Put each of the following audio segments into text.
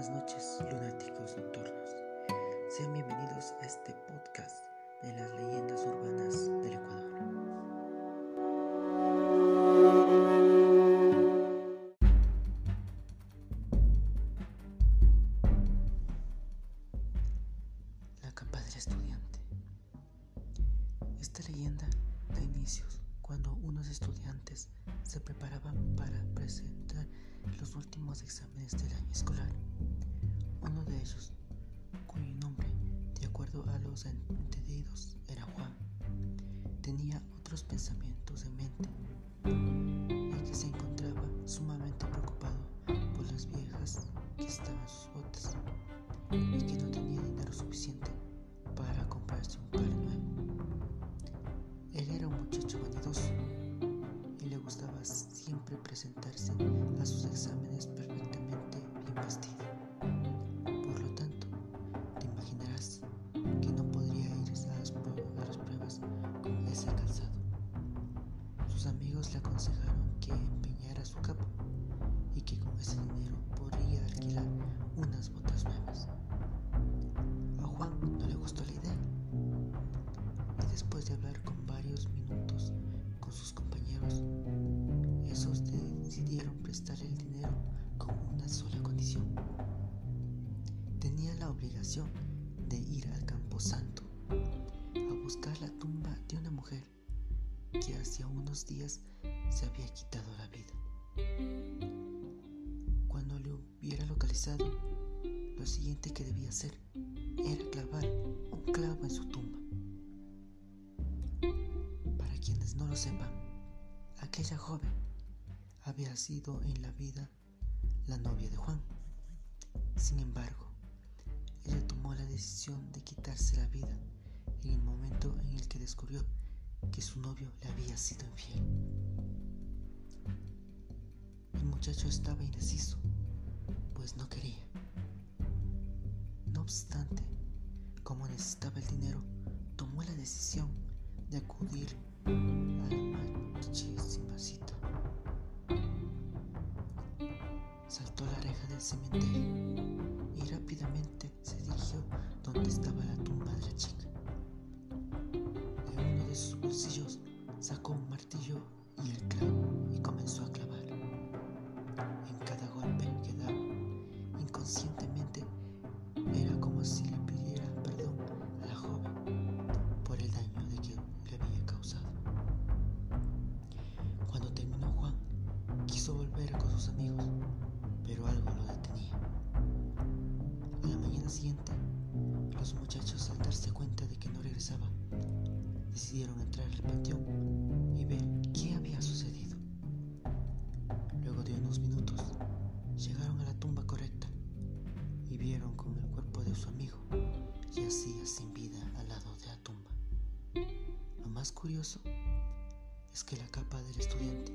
buenas noches, lunáticos nocturnos. Sean bienvenidos a este podcast de las leyendas urbanas del Ecuador. La capa del estudiante. Esta leyenda da inicios cuando unos estudiantes se preparaban para presentar los últimos exámenes del año escolar. Uno de ellos, cuyo nombre, de acuerdo a los entendidos, era Juan, tenía otros pensamientos en mente, y que se encontraba sumamente preocupado por las viejas que estaban sus botas y que no tenía dinero suficiente para comprarse un par nuevo. Él era un muchacho vanidoso y le gustaba siempre presentarse a sus exámenes perfectamente bien vestido. Ese dinero podría alquilar unas botas nuevas. A Juan no le gustó la idea y después de hablar con varios minutos con sus compañeros, esos decidieron prestarle el dinero con una sola condición. Tenía la obligación de ir al Campo Santo a buscar la tumba de una mujer que hacía unos días se había quitado la vida. Le hubiera localizado, lo siguiente que debía hacer era clavar un clavo en su tumba. Para quienes no lo sepan, aquella joven había sido en la vida la novia de Juan. Sin embargo, ella tomó la decisión de quitarse la vida en el momento en el que descubrió que su novio le había sido infiel. El muchacho estaba indeciso, pues no quería. No obstante, como necesitaba el dinero, tomó la decisión de acudir a la machisima cita. Saltó la reja del cementerio y rápidamente se dirigió donde estaba la tumba de la chica. De uno de sus bolsillos sacó un martillo y el clavo y comenzó a clavar. En cada golpe que daba, inconscientemente, era como si le pidiera perdón a la joven por el daño de que le había causado. Cuando terminó Juan, quiso volver con sus amigos, pero algo lo detenía. A la mañana siguiente, los muchachos al darse cuenta de que no regresaba, decidieron entrar al panteón y ver qué había sucedido. Con el cuerpo de su amigo yacía sin vida al lado de la tumba. Lo más curioso es que la capa del estudiante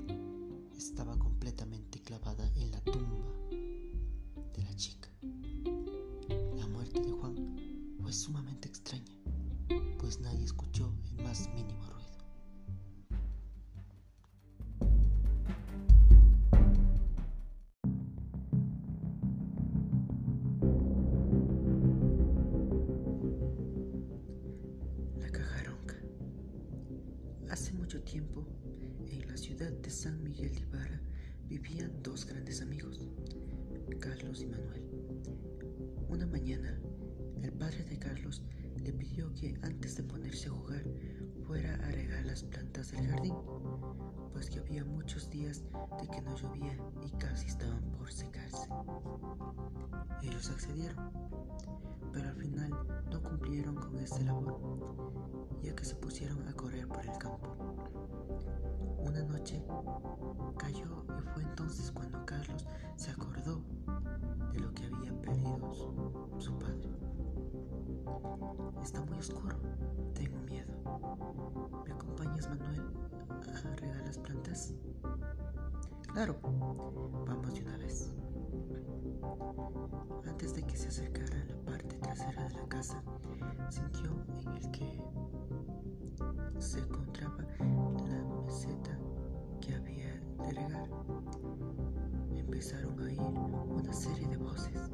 estaba completamente clavada en la tumba de la chica. Tiempo, en la ciudad de San Miguel de Ibarra, vivían dos grandes amigos, Carlos y Manuel. Una mañana, el padre de Carlos le pidió que antes de ponerse a jugar fuera a regar las plantas del jardín, pues que había muchos días de que no llovía y casi estaban por secarse. Ellos accedieron, pero al final no cumplieron con esta labor, ya que se pusieron a correr por el campo. Una noche cayó y fue entonces cuando Carlos se acordó de lo que había perdido su, su padre. Está muy oscuro, tengo miedo. ¿Me acompañas, Manuel, Claro, vamos de una vez. Antes de que se acercara a la parte trasera de la casa, sintió en el que se encontraba la meseta que había de regar. Empezaron a oír una serie de voces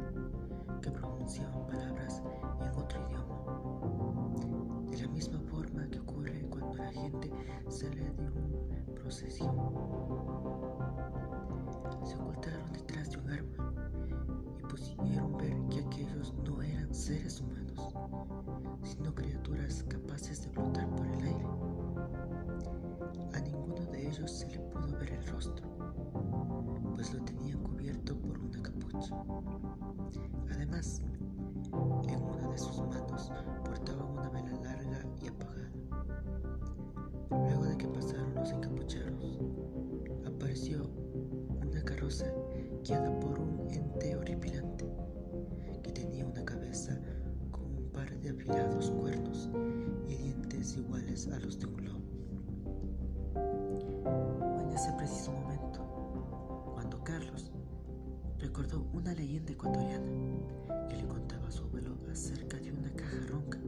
que pronunciaban palabras en otro idioma. De la misma forma que ocurre cuando la gente sale de una procesión. Se ocultaron detrás de un árbol y pudieron ver que aquellos no eran seres humanos, sino criaturas de afilados cuernos y dientes iguales a los de un lobo. En ese preciso momento, cuando Carlos recordó una leyenda ecuatoriana que le contaba a su abuelo acerca de una caja ronca.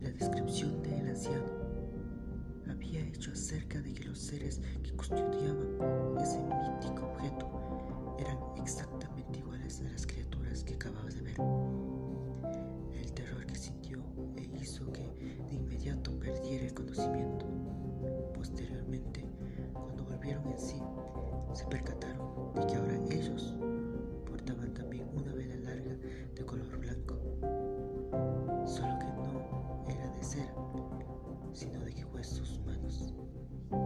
La descripción del anciano había hecho acerca de que los seres que custodiaban en sí, se percataron de que ahora ellos portaban también una vela larga de color blanco, solo que no era de cera, sino de huesos humanos. La